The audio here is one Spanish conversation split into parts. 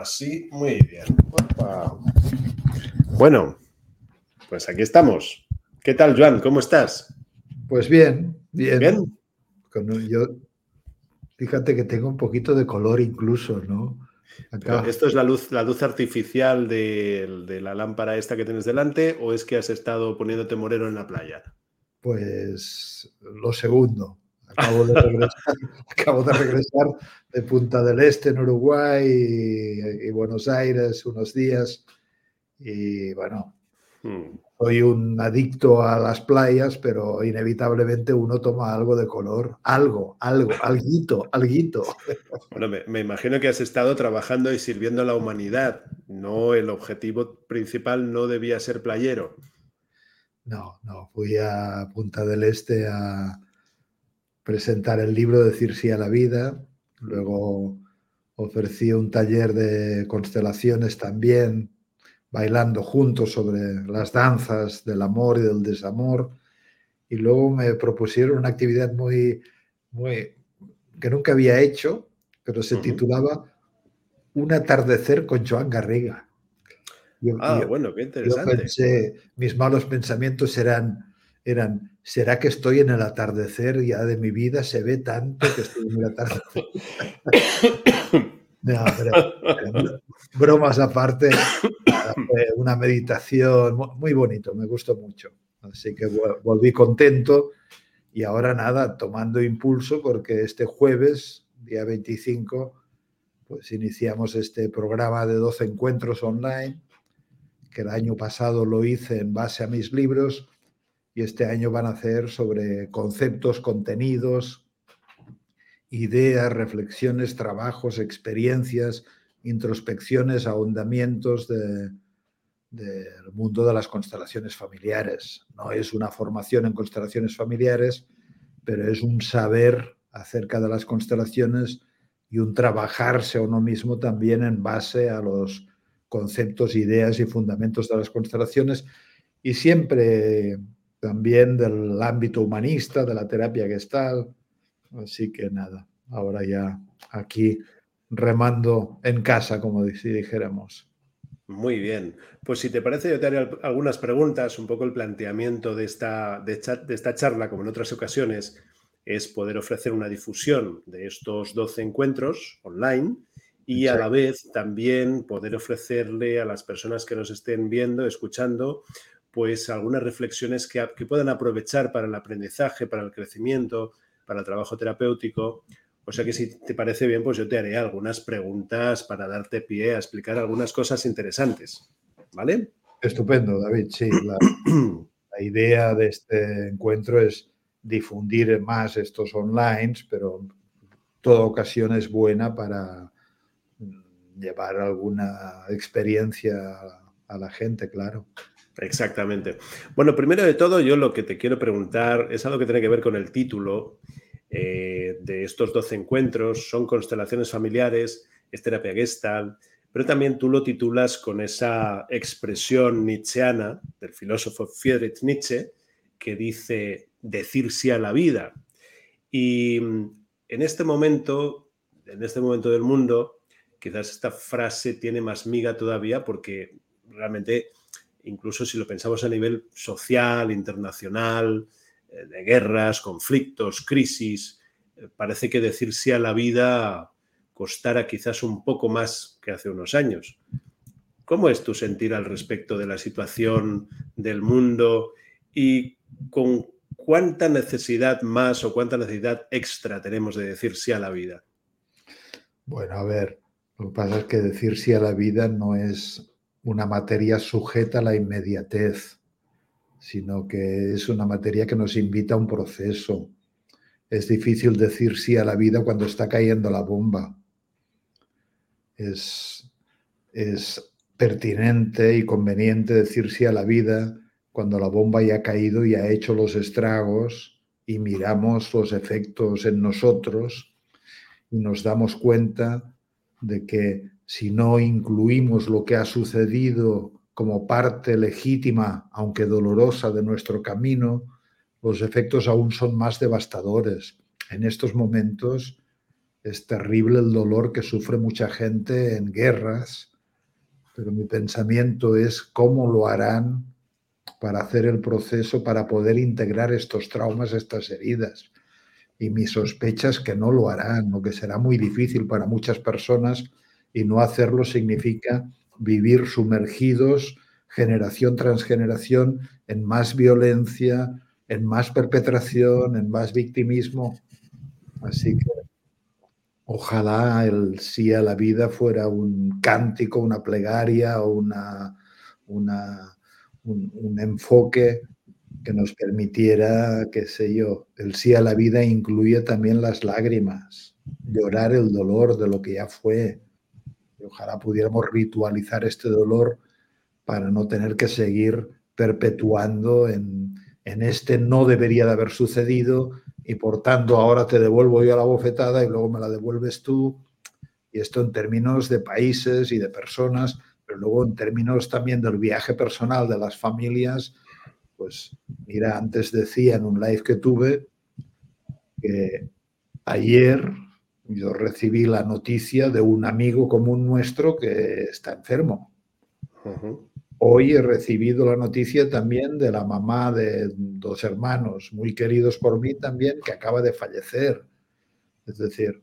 Así, muy bien. Bueno, pues aquí estamos. ¿Qué tal, Joan? ¿Cómo estás? Pues bien, bien. ¿Bien? yo, fíjate que tengo un poquito de color incluso, ¿no? ¿Esto es la luz, la luz artificial de, de, la lámpara esta que tienes delante o es que has estado poniéndote moreno en la playa? Pues lo segundo. Acabo de regresar, de, Punta del Este en Uruguay y, Buenos Aires unos días. Y bueno, hmm. soy un adicto a las playas, pero inevitablemente uno toma algo de color. Algo, algo, alguito, alguito. Bueno, me, me imagino que has estado trabajando y sirviendo a la humanidad. No, el objetivo principal no debía ser playero. No, no, fui a Punta del Este a presentar el libro Decir sí a la vida, luego ofrecí un taller de constelaciones también, bailando juntos sobre las danzas del amor y del desamor, y luego me propusieron una actividad muy, muy que nunca había hecho, pero se titulaba Un atardecer con Joan Garriga. ah, bueno, qué interesante. pensé, mis malos pensamientos eran eran, ¿será que estoy en el atardecer ya de mi vida? Se ve tanto que estoy en el atardecer. bromas aparte, una meditación muy bonito, me gustó mucho. Así que volví contento y ahora nada, tomando impulso porque este jueves, día 25, pues iniciamos este programa de 12 encuentros online, que el año pasado lo hice en base a mis libros y este año van a hacer sobre conceptos, contenidos, ideas, reflexiones, trabajos, experiencias, introspecciones, ahondamientos del mundo de las constelaciones familiares. No es una formación en constelaciones familiares, pero es un saber acerca de las constelaciones y un trabajarse a uno mismo también en base a los conceptos, ideas y fundamentos de las constelaciones y siempre también del ámbito humanista, de la terapia gestal. Así que nada, ahora ya aquí remando en casa, como si dijéramos. Muy bien. Pues si te parece, yo te haré algunas preguntas. Un poco el planteamiento de esta, de, esta charla, como en otras ocasiones, es poder ofrecer una difusión de estos 12 encuentros online y a la vez también poder ofrecerle a las personas que nos estén viendo, escuchando, pues algunas reflexiones que, puedan aprovechar para el aprendizaje, para el crecimiento, para el trabajo terapéutico. O sea que si te parece bien, pues yo te haré algunas preguntas para darte pie a explicar algunas cosas interesantes. ¿Vale? Estupendo, David. Sí, la, idea de este encuentro es difundir más estos online, pero toda ocasión es buena para llevar alguna experiencia a la gente, claro. Exactamente. Bueno, primero de todo, yo lo que te quiero preguntar es algo que tiene que ver con el título eh, de estos 12 encuentros. Son constelaciones familiares, es terapia gestal, pero también tú lo titulas con esa expresión nietzscheana del filósofo Friedrich Nietzsche que dice decir sí a la vida. Y mm, en este momento, en este momento del mundo, quizás esta frase tiene más miga todavía porque realmente incluso si lo pensamos a nivel social, internacional, eh, de guerras, conflictos, crisis, eh, parece que decir sí a la vida costara quizás un poco más que hace unos años. ¿Cómo es tu sentir al respecto de la situación del mundo y con cuánta necesidad más o cuánta necesidad extra tenemos de decir sí a la vida? Bueno, a ver, lo que pasa es que decir sí a la vida no es una materia sujeta a la inmediatez, sino que es una materia que nos invita a un proceso. Es difícil decir sí a la vida cuando está cayendo la bomba. Es, es pertinente y conveniente decir sí a la vida cuando la bomba ya ha caído y ha hecho los estragos y miramos los efectos en nosotros y nos damos cuenta de que si no incluimos lo que ha sucedido como parte legítima, aunque dolorosa, de nuestro camino, los efectos aún son más devastadores. En estos momentos es terrible el dolor que sufre mucha gente en guerras, pero mi pensamiento es cómo lo harán para hacer el proceso, para poder integrar estos traumas, estas heridas. Y mi sospecha es que no lo harán, o que será muy difícil para muchas personas y no hacerlo significa vivir sumergidos generación tras generación en más violencia, en más perpetración, en más victimismo. Así que ojalá el sí a la vida fuera un cántico, una plegaria o una, una un, enfoque que nos permitiera, qué sé yo, el sí a la vida incluye también las lágrimas, llorar el dolor de lo que ya fue. Ojalá pudiéramos ritualizar este dolor para no tener que seguir perpetuando en, en este no debería de haber sucedido y por tanto ahora te devuelvo yo la bofetada y luego me la devuelves tú. Y esto en términos de países y de personas pero luego en términos también del viaje personal de las familias, pues mira, antes decía en un live que tuve que ayer yo recibí la noticia de un amigo común nuestro que está enfermo. Hoy he recibido la noticia también de la mamá de dos hermanos muy queridos por mí también que acaba de fallecer. Es decir,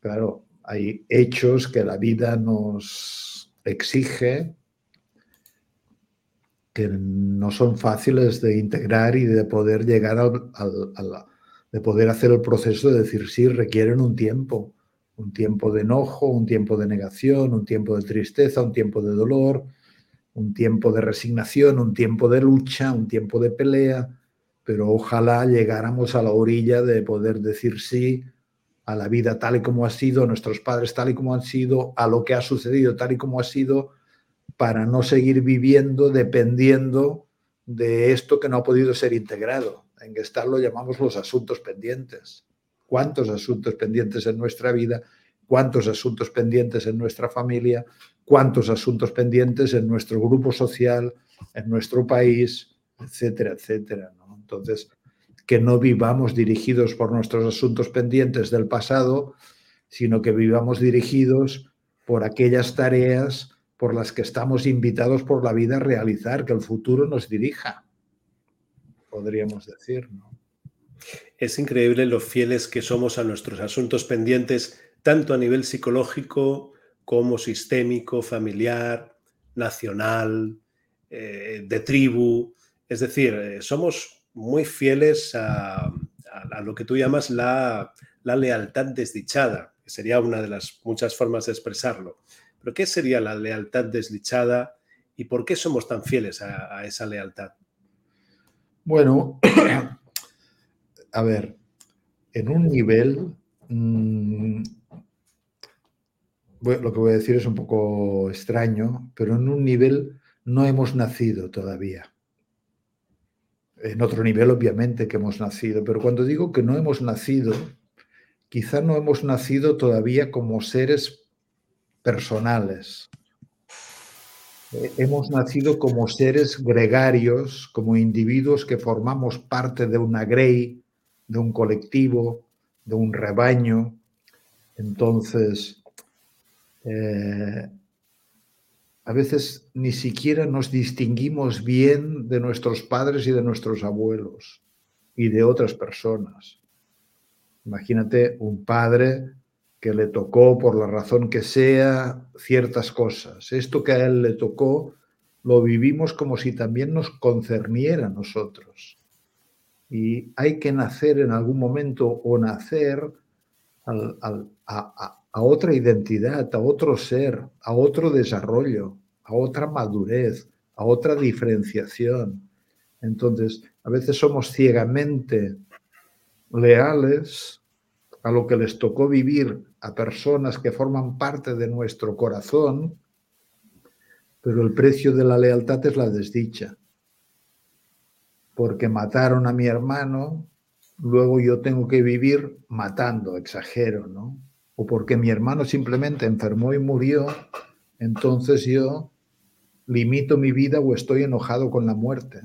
claro, hay hechos que la vida nos exige que no son fáciles de integrar y de poder llegar al, de poder hacer el proceso de decir sí, requieren un tiempo, un tiempo de enojo, un tiempo de negación, un tiempo de tristeza, un tiempo de dolor, un tiempo de resignación, un tiempo de lucha, un tiempo de pelea, pero ojalá llegáramos a la orilla de poder decir sí a la vida tal y como ha sido, a nuestros padres tal y como han sido, a lo que ha sucedido tal y como ha sido, para no seguir viviendo dependiendo de esto que no ha podido ser integrado. En Gestalt lo llamamos los asuntos pendientes. ¿Cuántos asuntos pendientes en nuestra vida? ¿Cuántos asuntos pendientes en nuestra familia? ¿Cuántos asuntos pendientes en nuestro grupo social, en nuestro país, etcétera, etcétera? Entonces, que no vivamos dirigidos por nuestros asuntos pendientes del pasado, sino que vivamos dirigidos por aquellas tareas por las que estamos invitados por la vida a realizar, que el futuro nos dirija, podríamos decir. Es increíble lo fieles que somos a nuestros asuntos pendientes, tanto a nivel psicológico como sistémico, familiar, nacional, eh, de tribu. Es decir, eh, somos muy fieles a, lo que tú llamas la, lealtad desdichada, que sería una de las muchas formas de expresarlo. Pero ¿qué sería la lealtad desdichada y por qué somos tan fieles a, esa lealtad? Bueno, a ver, en un nivel, mm, lo que voy a decir es un poco extraño, pero en un nivel no hemos nacido todavía en otro nivel obviamente que hemos nacido, pero cuando digo que no hemos nacido, quizá no hemos nacido todavía como seres personales. Eh, hemos nacido como seres gregarios, como individuos que formamos parte de una grey, de un colectivo, de un rebaño. Entonces, eh, a veces ni siquiera nos distinguimos bien de nuestros padres y de nuestros abuelos y de otras personas. Imagínate un padre que le tocó, por la razón que sea, ciertas cosas. Esto que a él le tocó lo vivimos como si también nos concerniera a nosotros. Y hay que nacer en algún momento o nacer a, a otra identidad, a otro ser, a otro desarrollo, a otra madurez, a otra diferenciación. Entonces, a veces somos ciegamente leales a lo que les tocó vivir a personas que forman parte de nuestro corazón, pero el precio de la lealtad es la desdicha. Porque mataron a mi hermano, luego yo tengo que vivir matando, exagero, ¿no? o porque mi hermano simplemente enfermó y murió, entonces yo limito mi vida o estoy enojado con la muerte.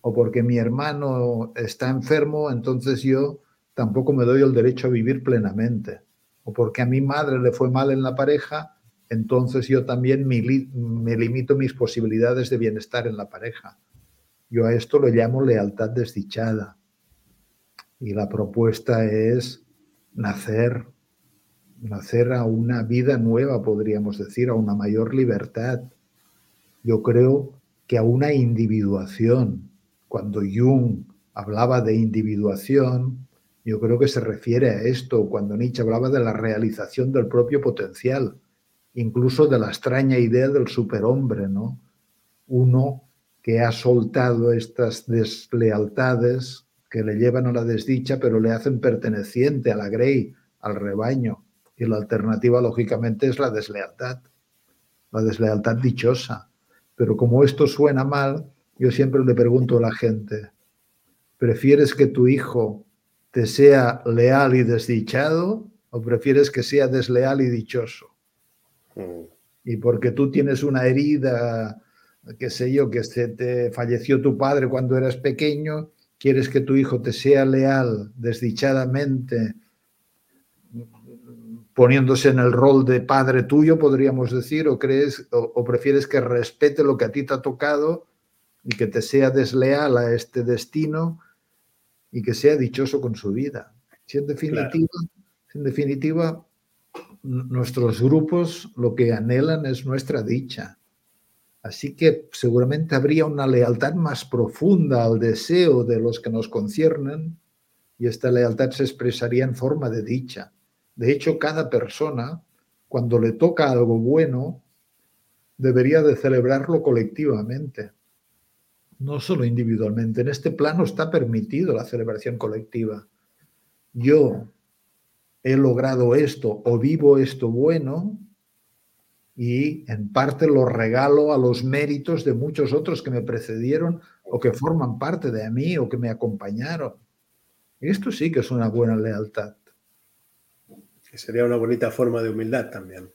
O porque mi hermano está enfermo, entonces yo tampoco me doy el derecho a vivir plenamente. o porque a mi madre le fue mal en la pareja, entonces yo también me, me limito mis posibilidades de bienestar en la pareja. Yo a esto lo llamo lealtad desdichada. Y la propuesta es nacer, nacer a una vida nueva, podríamos decir, a una mayor libertad. Yo creo que a una individuación. Cuando Jung hablaba de individuación, yo creo que se refiere a esto, cuando Nietzsche hablaba de la realización del propio potencial, incluso de la extraña idea del superhombre, ¿no? Uno que ha soltado estas deslealtades que le llevan a la desdicha, pero le hacen perteneciente a la grey, al rebaño. Y la alternativa, lógicamente, es la deslealtad, la deslealtad dichosa. Pero como esto suena mal, yo siempre le pregunto a la gente, ¿prefieres que tu hijo te sea leal y desdichado o prefieres que sea desleal y dichoso? Mm. Y porque tú tienes una herida, qué sé yo, que se te falleció tu padre cuando eras pequeño, quieres que tu hijo te sea leal desdichadamente, poniéndose en el rol de padre tuyo, podríamos decir, o crees o, prefieres que respete lo que a ti te ha tocado y que te sea desleal a este destino y que sea dichoso con su vida. Si en definitiva, en definitiva nuestros grupos lo que anhelan es nuestra dicha. Así que seguramente habría una lealtad más profunda al deseo de los que nos conciernen y esta lealtad se expresaría en forma de dicha. De hecho, cada persona, cuando le toca algo bueno, debería de celebrarlo colectivamente, no solo individualmente. En este plano está permitido la celebración colectiva. Yo he logrado esto o vivo esto bueno, y en parte lo regalo a los méritos de muchos otros que me precedieron o que forman parte de mí o que me acompañaron. Esto sí que es una buena lealtad. Que sería una bonita forma de humildad también.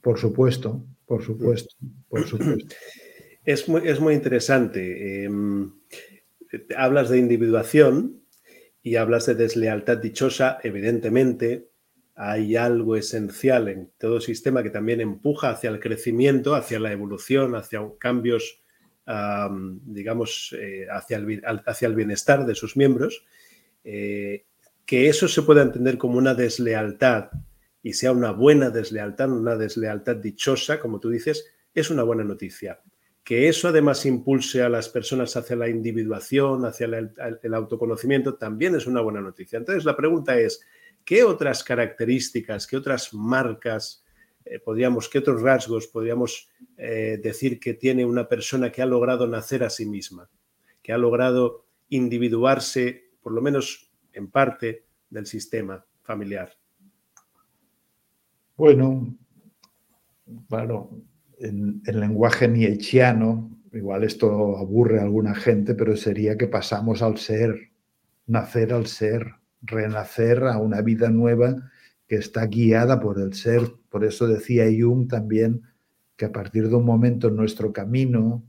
Por supuesto, por supuesto, por supuesto. Es muy, es muy interesante. Em, hablas de individuación y hablas de deslealtad dichosa, evidentemente, hay algo esencial en todo sistema que también empuja hacia el crecimiento, hacia la evolución, hacia cambios, digamos, eh, hacia, el, hacia, el, bienestar de sus miembros, eh, que eso se pueda entender como una deslealtad y sea una buena deslealtad, una deslealtad dichosa, como tú dices, es una buena noticia. Que eso además impulse a las personas hacia la individuación, hacia el autoconocimiento, también es una buena noticia. Entonces la pregunta es, ¿qué otras características, qué otras marcas, eh, podríamos, qué otros rasgos podríamos eh, decir que tiene una persona que ha logrado nacer a sí misma, que ha logrado individuarse, por lo menos en parte, del sistema familiar? Bueno, bueno, en, lenguaje nietzscheano, igual esto aburre a alguna gente, pero sería que pasamos al ser, nacer al ser renacer a una vida nueva que está guiada por el ser. Por eso decía Jung también que a partir de un momento en nuestro camino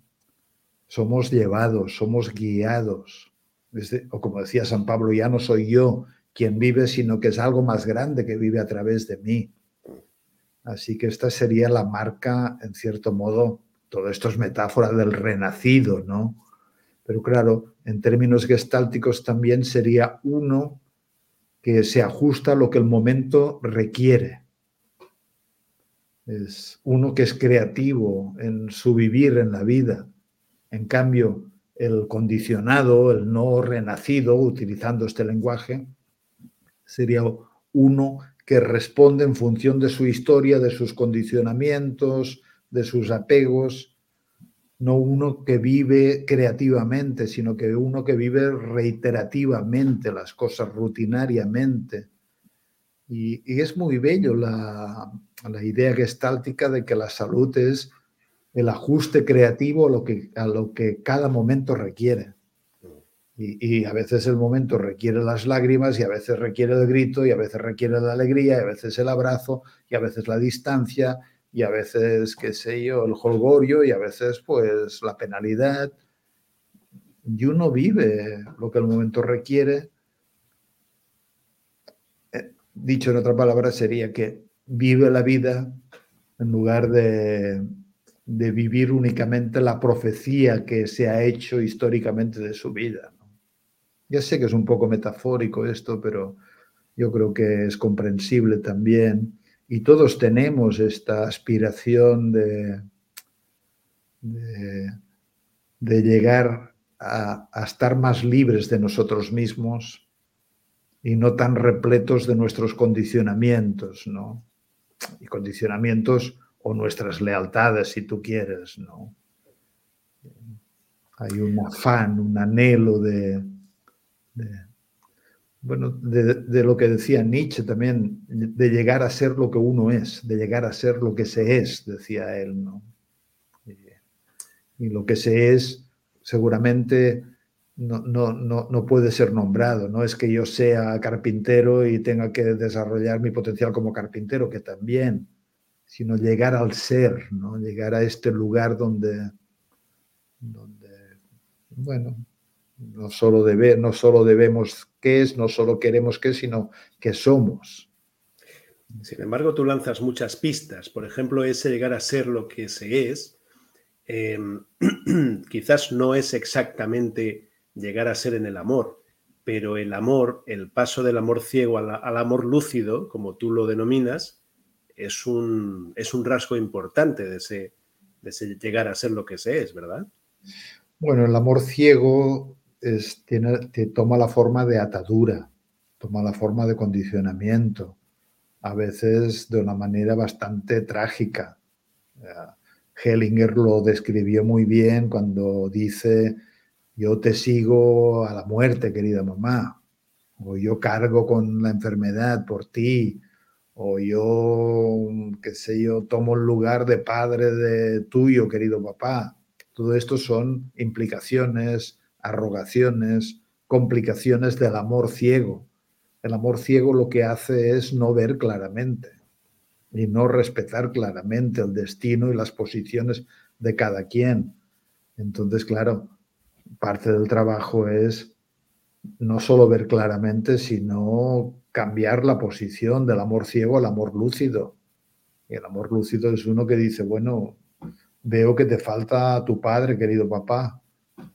somos llevados, somos guiados. o como decía San Pablo, ya no soy yo quien vive, sino que es algo más grande que vive a través de mí. Así que esta sería la marca, en cierto modo, todo esto es metáfora del renacido, ¿no? Pero claro, en términos gestálticos también sería uno que se ajusta a lo que el momento requiere. Es uno que es creativo en su vivir en la vida. En cambio, el condicionado, el no renacido, utilizando este lenguaje, sería uno que responde en función de su historia, de sus condicionamientos, de sus apegos no uno que vive creativamente, sino que uno que vive reiterativamente las cosas, rutinariamente. Y, es muy bello la, la, idea gestáltica de que la salud es el ajuste creativo a lo que, a lo que cada momento requiere. Y, a veces el momento requiere las lágrimas y a veces requiere el grito y a veces requiere la alegría y a veces el abrazo y a veces la distancia y a veces, qué sé yo, el holgorio y a veces pues la penalidad. Y uno vive lo que el momento requiere. Eh, dicho en otra palabra, sería que vive la vida en lugar de, de vivir únicamente la profecía que se ha hecho históricamente de su vida. Ya sé que es un poco metafórico esto, pero yo creo que es comprensible también. Y todos tenemos esta aspiración de, de, llegar a, a, estar más libres de nosotros mismos y no tan repletos de nuestros condicionamientos, ¿no? Y condicionamientos o nuestras lealtades, si tú quieres, ¿no? Hay un afán, un anhelo de, bueno, de, lo que decía Nietzsche también, de llegar a ser lo que uno es, de llegar a ser lo que se es, decía él, ¿no? Y, lo que se es seguramente no, no, no, no, puede ser nombrado, no es que yo sea carpintero y tenga que desarrollar mi potencial como carpintero, que también, sino llegar al ser, ¿no? llegar a este lugar donde, donde bueno, no solo, debe, no solo debemos qué es, no solo queremos qué, sino que somos. Sin embargo, tú lanzas muchas pistas. Por ejemplo, ese llegar a ser lo que se es, em, quizás no es exactamente llegar a ser en el amor, pero el amor, el paso del amor ciego al amor lúcido, como tú lo denominas, es un, es un rasgo importante de ese, de llegar a ser lo que se es, ¿verdad? Bueno, el amor ciego tiene, toma la forma de atadura, toma la forma de condicionamiento, a veces de una manera bastante trágica. Hellinger lo describió muy bien cuando dice, yo te sigo a la muerte, querida mamá, o yo cargo con la enfermedad por ti, o yo, qué sé yo, tomo el lugar de padre de tuyo, querido papá. Todo esto son implicaciones, arrogaciones, complicaciones del amor ciego. El amor ciego lo que hace es no ver claramente y no respetar claramente el destino y las posiciones de cada quien. Entonces, claro, parte del trabajo es no solo ver claramente, sino cambiar la posición del amor ciego al amor lúcido. Y el amor lúcido es uno que dice, bueno, veo que te falta tu padre, querido papá,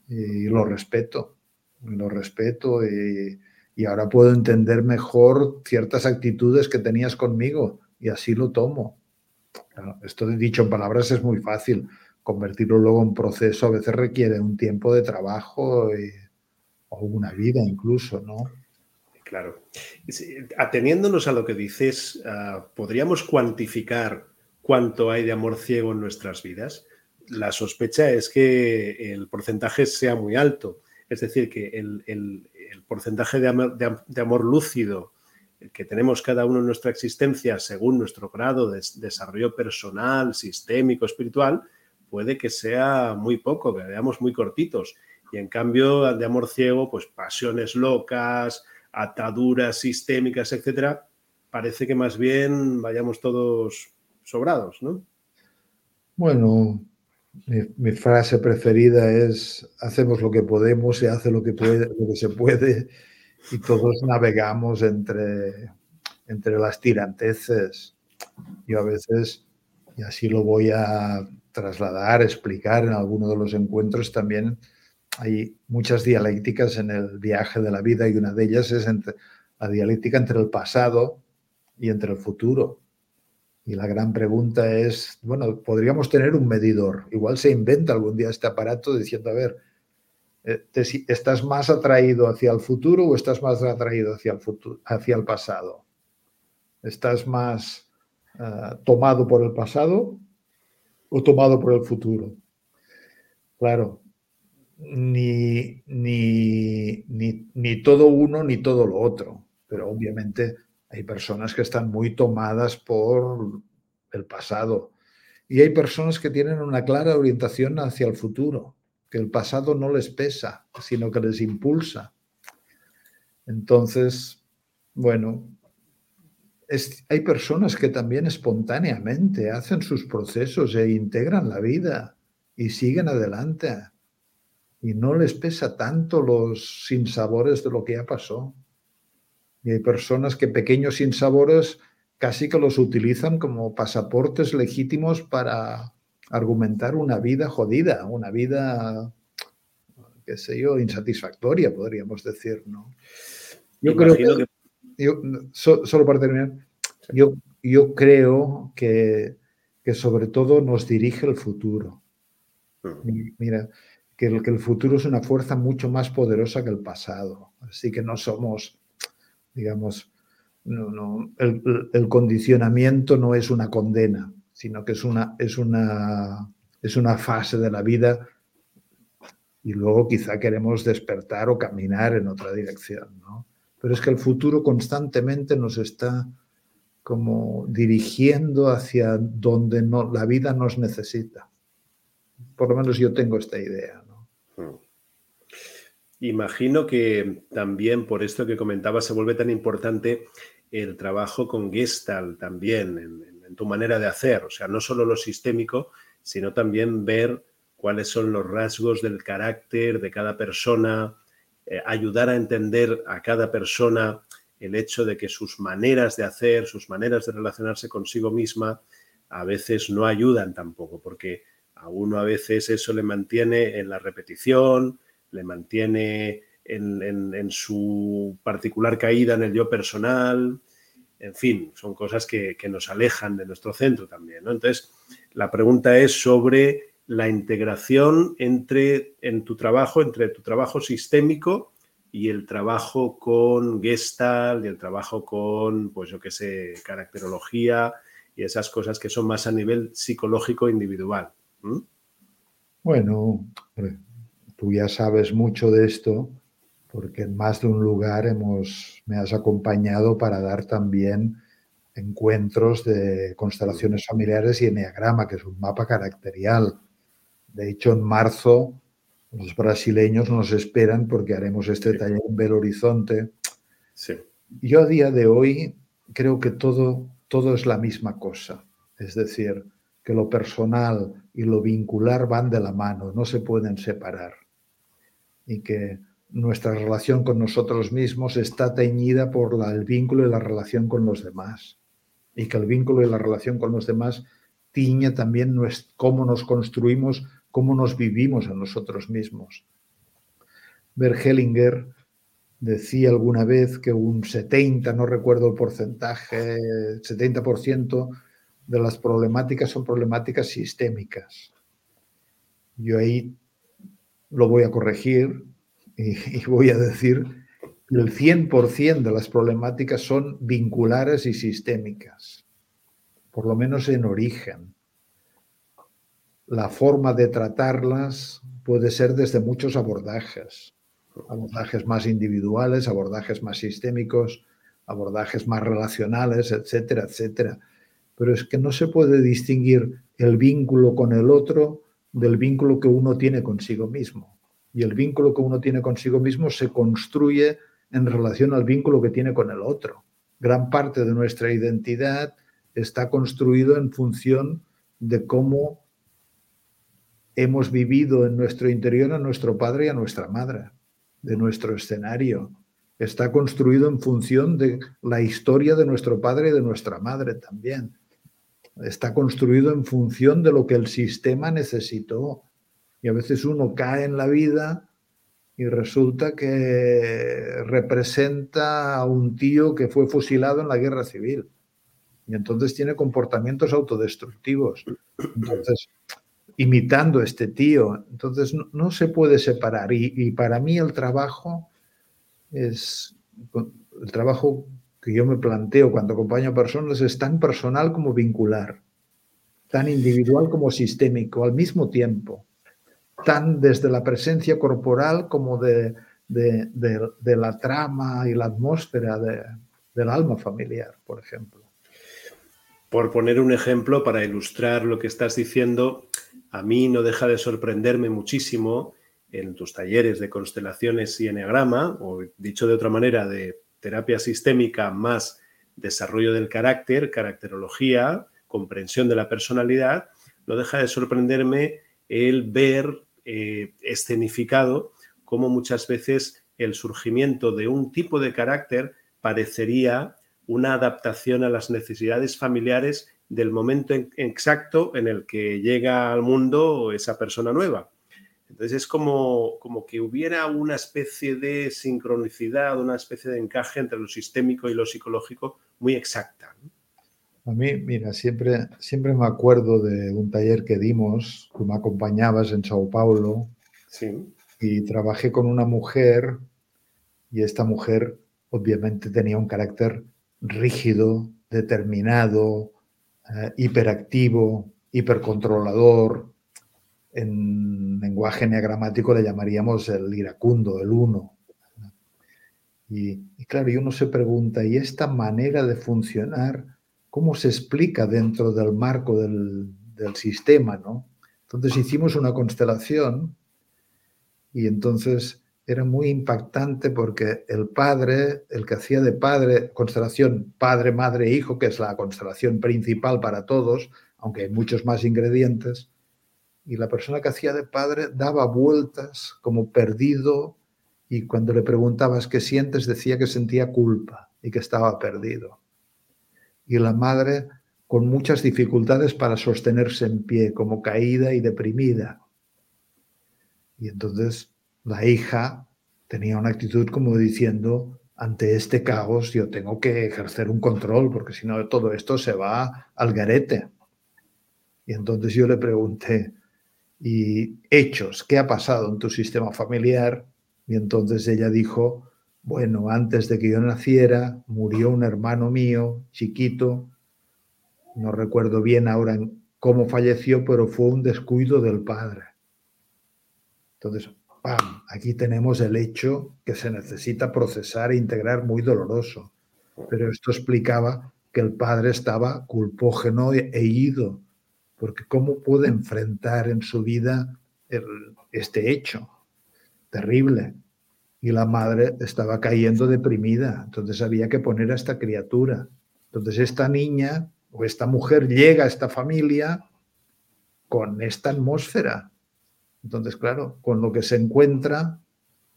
y lo respeto, lo respeto y, ahora puedo entender mejor ciertas actitudes que tenías conmigo y así lo tomo. Esto dicho en palabras es muy fácil, convertirlo luego en proceso a veces requiere un tiempo de trabajo o una vida incluso, ¿no? Claro. Ateniéndonos a lo que dices, ah, ¿podríamos cuantificar cuánto hay de amor ciego en nuestras vidas? La sospecha es que el porcentaje sea muy alto. Es decir, que el, porcentaje de amor, lúcido que tenemos cada uno en nuestra existencia según nuestro grado de desarrollo personal, sistémico, espiritual, puede que sea muy poco, que veamos muy cortitos. Y en cambio, de amor ciego, pues pasiones locas, ataduras sistémicas, etcétera, parece que más bien vayamos todos sobrados, ¿no? Bueno, mi, frase preferida es hacemos lo que podemos, se hace lo que, puede, lo que se puede y todos navegamos entre, entre las tiranteces. Yo a veces, y así lo voy a trasladar, explicar en alguno de los encuentros también, hay muchas dialécticas en el viaje de la vida y una de ellas es entre, la dialéctica entre el pasado y entre el futuro. Y la gran pregunta es, bueno, podríamos tener un medidor. Igual se inventa algún día este aparato diciendo, a ver, eh, ¿estás más atraído hacia el futuro o estás más atraído hacia el, futuro, hacia el pasado? ¿Estás más eh, tomado por el pasado o tomado por el futuro? Claro, ni, ni, ni, todo uno ni todo lo otro, pero obviamente hay personas que están muy tomadas por el pasado y hay personas que tienen una clara orientación hacia el futuro, que el pasado no les pesa, sino que les impulsa. Entonces, bueno, hay personas que también espontáneamente hacen sus procesos e integran la vida y siguen adelante y no les pesa tanto los sinsabores de lo que ya pasó. Y hay personas que pequeños sinsabores casi que los utilizan como pasaportes legítimos para argumentar una vida jodida, una vida, qué sé yo, insatisfactoria, podríamos decir, ¿no? Yo creo que, solo para terminar, yo, yo creo que, que, sobre todo nos dirige el futuro. Mm. Mira, que el, que el futuro es una fuerza mucho más poderosa que el pasado. Así que no somos, digamos, no, no, el, el, condicionamiento no es una condena, sino que es una, es, una, es una fase de la vida y luego quizá queremos despertar o caminar en otra dirección. ¿no? Pero es que el futuro constantemente nos está como dirigiendo hacia donde no, la vida nos necesita. Por lo menos yo tengo esta idea. ¿no? Hmm. Imagino que también por esto que comentaba se vuelve tan importante el trabajo con Gestalt también en, tu manera de hacer, o sea, no solo lo sistémico, sino también ver cuáles son los rasgos del carácter de cada persona, eh, ayudar a entender a cada persona el hecho de que sus maneras de hacer, sus maneras de relacionarse consigo misma, a veces no ayudan tampoco, porque a uno a veces eso le mantiene en la repetición, le mantiene en, su particular caída en el yo personal, en fin, son cosas que, nos alejan de nuestro centro también. Entonces, la pregunta es sobre la integración entre en tu trabajo, entre tu trabajo sistémico y el trabajo con Gestalt y el trabajo con, pues yo qué sé, caracterología y esas cosas que son más a nivel psicológico individual. Bueno, tú ya sabes mucho de esto porque en más de un lugar hemos, me has acompañado para dar también encuentros de constelaciones familiares y enneagrama, que es un mapa caracterial. De hecho, en marzo los brasileños nos esperan porque haremos este taller en Belo Horizonte. Sí. Yo a día de hoy creo que todo, todo es la misma cosa. Es decir, que lo personal y lo vincular van de la mano, no se pueden separar. Y que nuestra relación con nosotros mismos está teñida por el vínculo y la relación con los demás. Y que el vínculo y la relación con los demás tiñe también cómo nos construimos, cómo nos vivimos a nosotros mismos. Bert Hellinger decía alguna vez que un 70, no recuerdo el porcentaje, 70% de las problemáticas son problemáticas sistémicas. Yo ahí lo voy a corregir y, voy a decir que el 100% de las problemáticas son vinculares y sistémicas, por lo menos en origen. La forma de tratarlas puede ser desde muchos abordajes, abordajes más individuales, abordajes más sistémicos, abordajes más relacionales, etcétera, etcétera. Pero es que no se puede distinguir el vínculo con el otro del vínculo que uno tiene consigo mismo y el vínculo que uno tiene consigo mismo se construye en relación al vínculo que tiene con el otro. Gran parte de nuestra identidad está construido en función de cómo hemos vivido en nuestro interior a nuestro padre y a nuestra madre, de nuestro escenario. Está construido en función de la historia de nuestro padre y de nuestra madre también. Está construido en función de lo que el sistema necesitó, y a veces uno cae en la vida y resulta que representa a un tío que fue fusilado en la guerra civil. Y entonces tiene comportamientos autodestructivos. Entonces, imitando a este tío. Entonces, no, se puede separar. Y, y, para mí el trabajo es, el trabajo que yo me planteo cuando acompaño a personas es tan personal como vincular, tan individual como sistémico al mismo tiempo tan desde la presencia corporal como de, de, la trama y la atmósfera del alma familiar, por ejemplo. Por poner un ejemplo para ilustrar lo que estás diciendo, a mí no deja de sorprenderme muchísimo en tus talleres de constelaciones y enneagrama, o dicho de otra manera, de terapia sistémica más desarrollo del carácter, caracterología, comprensión de la personalidad, no deja de sorprenderme el ver eh, escenificado como muchas veces el surgimiento de un tipo de carácter parecería una adaptación a las necesidades familiares del momento exacto en el que llega al mundo esa persona nueva. Entonces es como, como que hubiera una especie de sincronicidad, una especie de encaje entre lo sistémico y lo psicológico muy exacta. A mí, mira, siempre, siempre me acuerdo de un taller que dimos, tú me acompañabas en Sao Paulo, sí. y trabajé con una mujer, y esta mujer obviamente tenía un carácter rígido, determinado, eh, hiperactivo, hipercontrolador. En lenguaje neagramático le llamaríamos el iracundo, el uno. Y, claro, y uno se pregunta, ¿y esta manera de funcionar, cómo se explica dentro del marco del, del sistema? ¿no? Entonces hicimos una constelación y entonces era muy impactante porque el padre, el que hacía de padre, constelación padre, madre, hijo, que es la constelación principal para todos, aunque hay muchos más ingredientes, y la persona que hacía de padre daba vueltas como perdido y cuando le preguntabas qué sientes decía que sentía culpa y que estaba perdido. Y la madre con muchas dificultades para sostenerse en pie, como caída y deprimida. Y entonces la hija tenía una actitud como diciendo, ante este caos yo tengo que ejercer un control, porque si no todo esto se va al garete. Y entonces yo le pregunté, ¿y hechos? ¿Qué ha pasado en tu sistema familiar? Y entonces ella dijo, bueno, antes de que yo naciera, murió un hermano mío, chiquito, no recuerdo bien ahora cómo falleció, pero fue un descuido del padre. Entonces, ¡pam! Aquí tenemos el hecho que se necesita procesar e integrar muy doloroso. Pero esto explicaba que el padre estaba culpógeno e ido, porque ¿cómo puede enfrentar en su vida este hecho terrible? Y la madre estaba cayendo deprimida, entonces había que poner a esta criatura. Entonces esta niña o esta mujer llega a esta familia con esta atmósfera entonces, claro, con lo que se encuentra,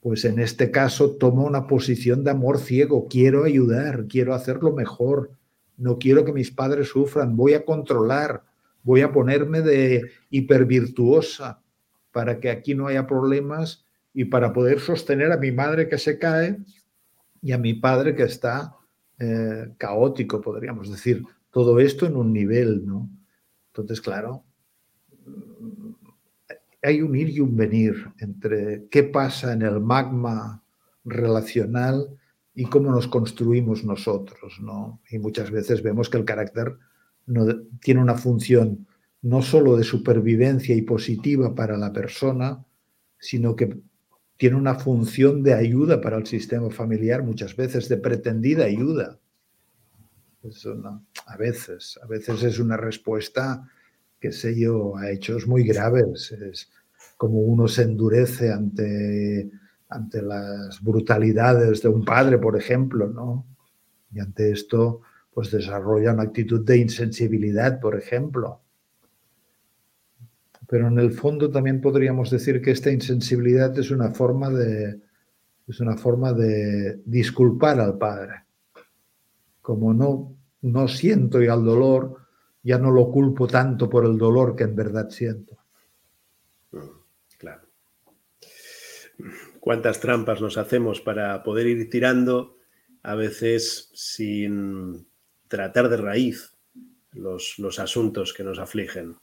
pues en este caso toma una posición de amor ciego. Quiero ayudar, quiero hacerlo mejor, no quiero que mis padres sufran, voy a controlar, voy a ponerme de hipervirtuosa para que aquí no haya problemas y para poder sostener a mi madre que se cae y a mi padre que está eh, caótico, podríamos decir. Todo esto en un nivel, ¿no? Entonces, claro, hay un ir y un venir entre qué pasa en el magma relacional y cómo nos construimos nosotros, ¿no? Y muchas veces vemos que el carácter no, tiene una función no solo de supervivencia y positiva para la persona, sino que tiene una función de ayuda para el sistema familiar, muchas veces de pretendida ayuda. a veces, a veces es una respuesta qué sé yo, a hechos muy graves. Es como uno se endurece ante, ante las brutalidades de un padre, por ejemplo, ¿no? Y ante esto, pues desarrolla una actitud de insensibilidad, por ejemplo. Pero en el fondo también podríamos decir que esta insensibilidad es una forma de, es una forma de disculpar al padre. Como no, no siento ya el dolor, ya no lo culpo tanto por el dolor que en verdad siento. Claro. ¿Cuántas trampas nos hacemos para poder ir tirando, a veces sin tratar de raíz los, los asuntos que nos afligen?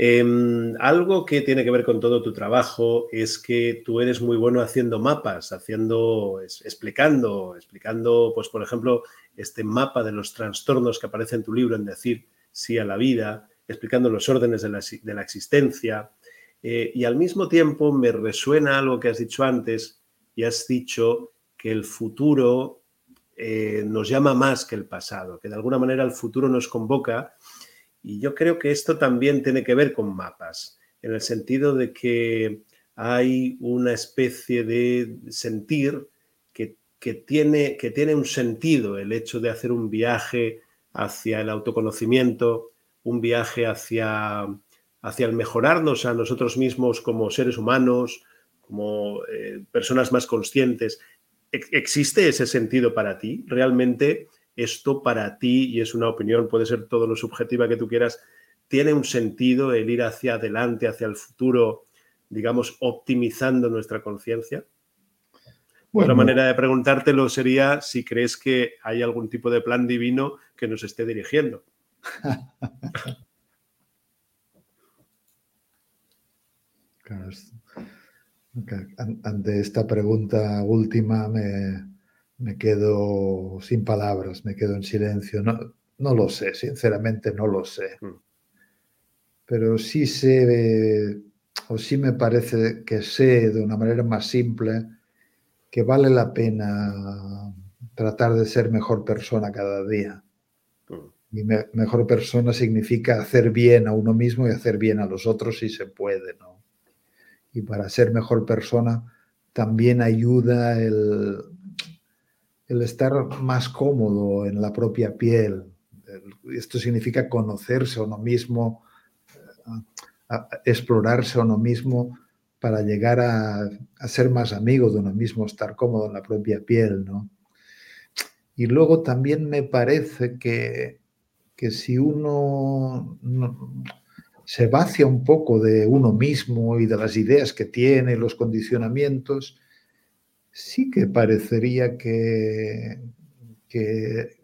Em, algo que tiene que ver con todo tu trabajo es que tú eres muy bueno haciendo mapas, haciendo, explicando, explicando, pues por ejemplo, este mapa de los trastornos que aparece en tu libro en decir sí a la vida, explicando los órdenes de la, existencia. Eh, y al mismo tiempo me resuena algo que has dicho antes y has dicho que el futuro eh, nos llama más que el pasado, que de alguna manera el futuro nos convoca y yo creo que esto también tiene que ver con mapas, en el sentido de que hay una especie de sentir que, tiene, que tiene un sentido el hecho de hacer un viaje hacia el autoconocimiento, un viaje hacia, hacia el mejorarnos a nosotros mismos como seres humanos, como eh, personas más conscientes. ¿Existe ese sentido para ti? ¿Realmente esto para ti, y es una opinión, puede ser todo lo subjetiva que tú quieras, tiene un sentido el ir hacia adelante, hacia el futuro, digamos, optimizando nuestra conciencia? Otra manera de preguntártelo sería si crees que hay algún tipo de plan divino que nos esté dirigiendo. ante esta pregunta última me, quedo sin palabras, me quedo en silencio. No, no lo sé, sinceramente no lo sé. Mm. Pero sí sé, o sí me parece que sé de una manera más simple que vale la pena tratar de ser mejor persona cada día. Mm. Y mejor persona significa hacer bien a uno mismo y hacer bien a los otros si se puede, ¿no? Y para ser mejor persona también ayuda el, el estar más cómodo en la propia piel. Esto significa conocerse a uno mismo, explorarse a uno mismo para llegar a, ser más amigo de uno mismo, estar cómodo en la propia piel, ¿no? Y luego también me parece que, que si uno se vacia un poco de uno mismo y de las ideas que tiene, los condicionamientos, sí que parecería que, que,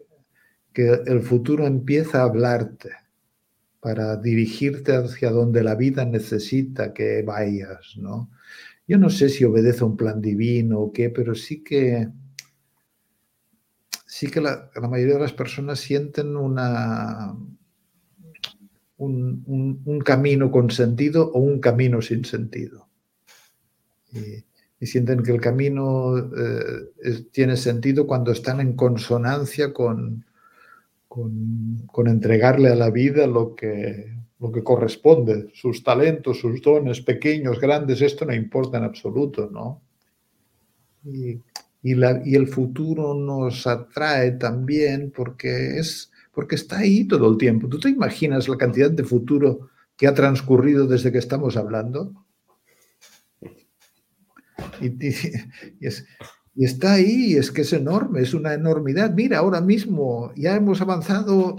el futuro empieza a hablarte para dirigirte hacia donde la vida necesita que vayas, ¿no? Yo no sé si obedece a un plan divino o qué, pero sí que sí que la mayoría de las personas sienten una, un, camino con sentido o un camino sin sentido. Y, sienten que el camino eh, tiene sentido cuando están en consonancia con, con, entregarle a la vida lo que, lo que corresponde, sus talentos, sus dones, pequeños, grandes, esto no importa en absoluto, ¿no? Y, y el futuro nos atrae también porque es porque está ahí todo el tiempo. ¿Tú te imaginas la cantidad de futuro que ha transcurrido desde que estamos hablando? Y, está ahí, es que es enorme, es una enormidad. Mira, ahora mismo ya hemos avanzado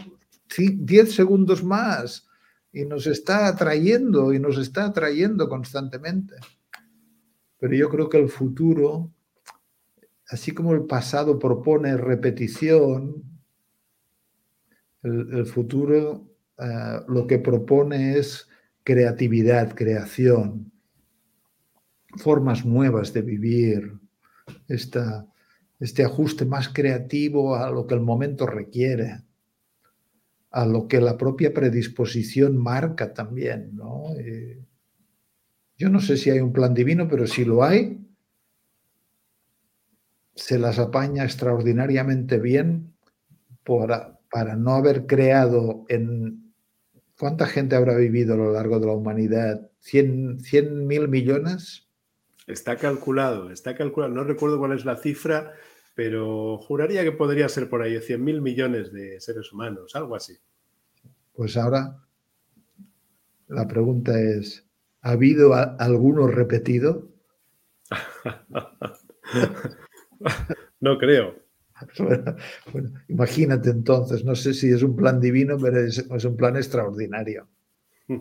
10 segundos más y nos está atrayendo y nos está atrayendo constantemente. Pero yo creo que el futuro, así como el pasado propone repetición, el, futuro eh, lo que propone es creatividad, creación, formas nuevas de vivir, este ajuste más creativo a lo que el momento requiere, a lo que la propia predisposición marca también. yo no sé si hay un plan divino, pero si lo hay, se las apaña extraordinariamente bien para, para no haber creado en... ¿Cuánta gente habrá vivido a lo largo de la humanidad? ¿100 mil millones? Está calculado, está calculado. No recuerdo cuál es la cifra, pero juraría que podría ser por ahí 100 mil millones de seres humanos, algo así. Pues ahora la pregunta es, ¿ha habido alguno repetido? no creo. Bueno, imagínate entonces, no sé si es un plan divino, pero es, un plan extraordinario.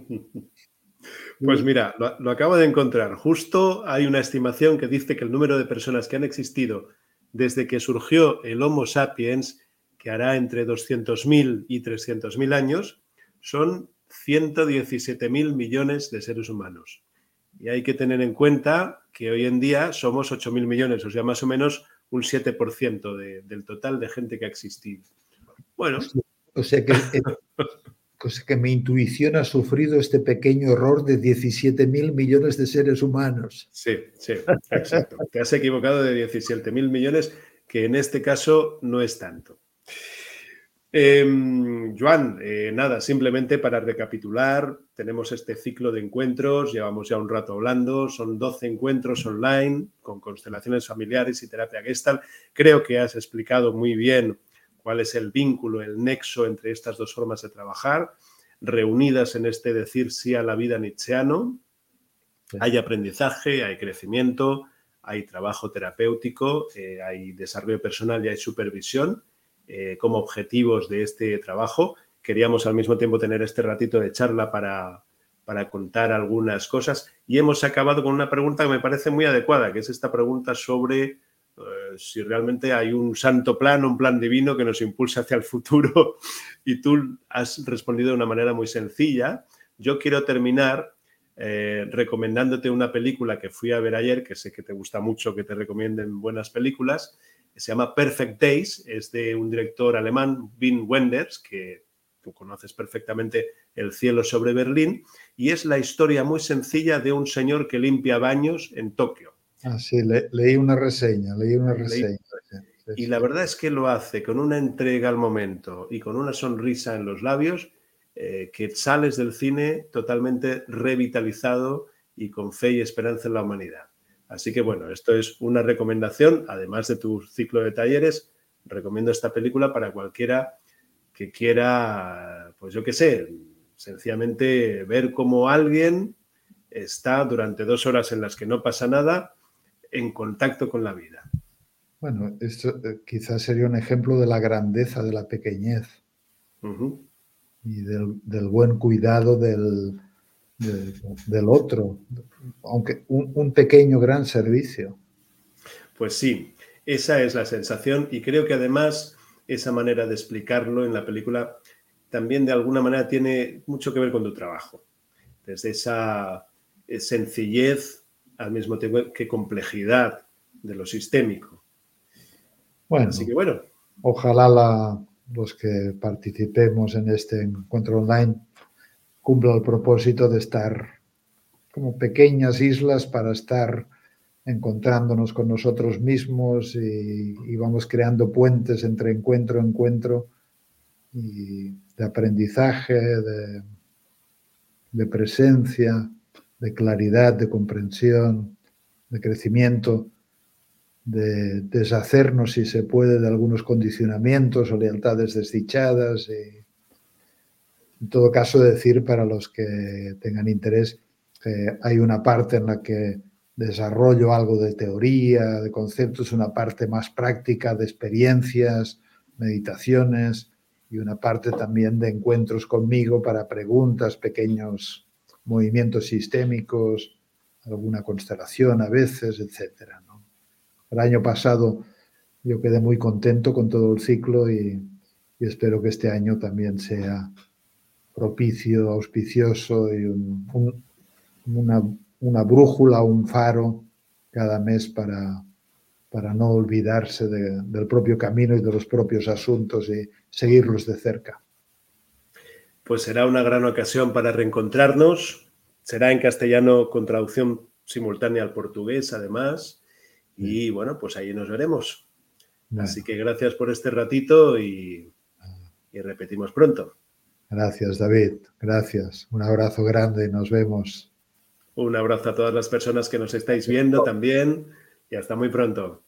Pues mira, lo, acabo de encontrar. Justo hay una estimación que dice que el número de personas que han existido desde que surgió el Homo sapiens, que hará entre 200.000 y 300.000 años, son 117.000 millones de seres humanos. Y hay que tener en cuenta que hoy en día somos 8.000 millones, o sea, más o menos un 7% del total de gente que ha existido. Bueno. O sea que, eh, que mi intuición ha sufrido este pequeño error de 17 mil millones de seres humanos. Sí, sí, exacto. Te has equivocado de 17 mil millones, que en este caso no es tanto. Em, Joan, eh, nada, simplemente para recapitular, tenemos este ciclo de encuentros, llevamos ya un rato hablando, son 12 encuentros online con constelaciones familiares y terapia gestal. Creo que has explicado muy bien cuál es el vínculo, el nexo entre estas dos formas de trabajar, reunidas en este decir sí a la vida nietzscheano. Hay aprendizaje, hay crecimiento, hay trabajo terapéutico, eh, hay desarrollo personal y hay supervisión eh, como objetivos de este trabajo. Queríamos al mismo tiempo tener este ratito de charla para, para contar algunas cosas y hemos acabado con una pregunta que me parece muy adecuada, que es esta pregunta sobre eh, si realmente hay un santo plan, un plan divino que nos impulsa hacia el futuro y tú has respondido de una manera muy sencilla. Yo quiero terminar eh, recomendándote una película que fui a ver ayer, que sé que te gusta mucho que te recomienden buenas películas, se llama Perfect Days, es de un director alemán, Wim Wenders, que tú conoces perfectamente El cielo sobre Berlín, y es la historia muy sencilla de un señor que limpia baños en Tokio. Ah, sí, leí una reseña, leí una reseña. y la verdad es que lo hace con una entrega al momento y con una sonrisa en los labios eh, que sales del cine totalmente revitalizado y con fe y esperanza en la humanidad. Así que bueno, esto es una recomendación, además de tu ciclo de talleres, recomiendo esta película para cualquiera que quiera, pues yo qué sé, sencillamente ver cómo alguien está durante dos horas en las que no pasa nada en contacto con la vida. Bueno, esto eh, quizás sería un ejemplo de la grandeza de la pequeñez y del, buen cuidado del, del, otro, aunque un, pequeño gran servicio. Pues sí, esa es la sensación y creo que además esa manera de explicarlo en la película también de alguna manera tiene mucho que ver con tu trabajo. Desde esa eh, sencillez al mismo tiempo que complejidad de lo sistémico. Bueno, Así que bueno. Ojalá la, los que participemos en este encuentro online cumpla el propósito de estar como pequeñas islas para estar encontrándonos con nosotros mismos y, vamos creando puentes entre encuentro encuentro y de aprendizaje, de, de presencia, de claridad, de comprensión, de crecimiento de deshacernos, si se puede, de algunos condicionamientos o lealtades desdichadas. Y, en todo caso, decir para los que tengan interés que hay una parte en la que desarrollo algo de teoría, de conceptos, una parte más práctica de experiencias, meditaciones y una parte también de encuentros conmigo para preguntas, pequeños movimientos sistémicos, alguna constelación a veces, etcétera. El año pasado yo quedé muy contento con todo el ciclo y, espero que este año también sea propicio, auspicioso y una, brújula, un faro cada mes para, para no olvidarse del propio camino y de los propios asuntos y seguirlos de cerca. Pues será una gran ocasión para reencontrarnos. Será en castellano con traducción simultánea al portugués, además. Y bueno, pues ahí nos veremos. Así que gracias por este ratito y, y repetimos pronto. Gracias, David. Gracias. Un abrazo grande nos vemos. Un abrazo a todas las personas que nos estáis viendo también y hasta muy pronto.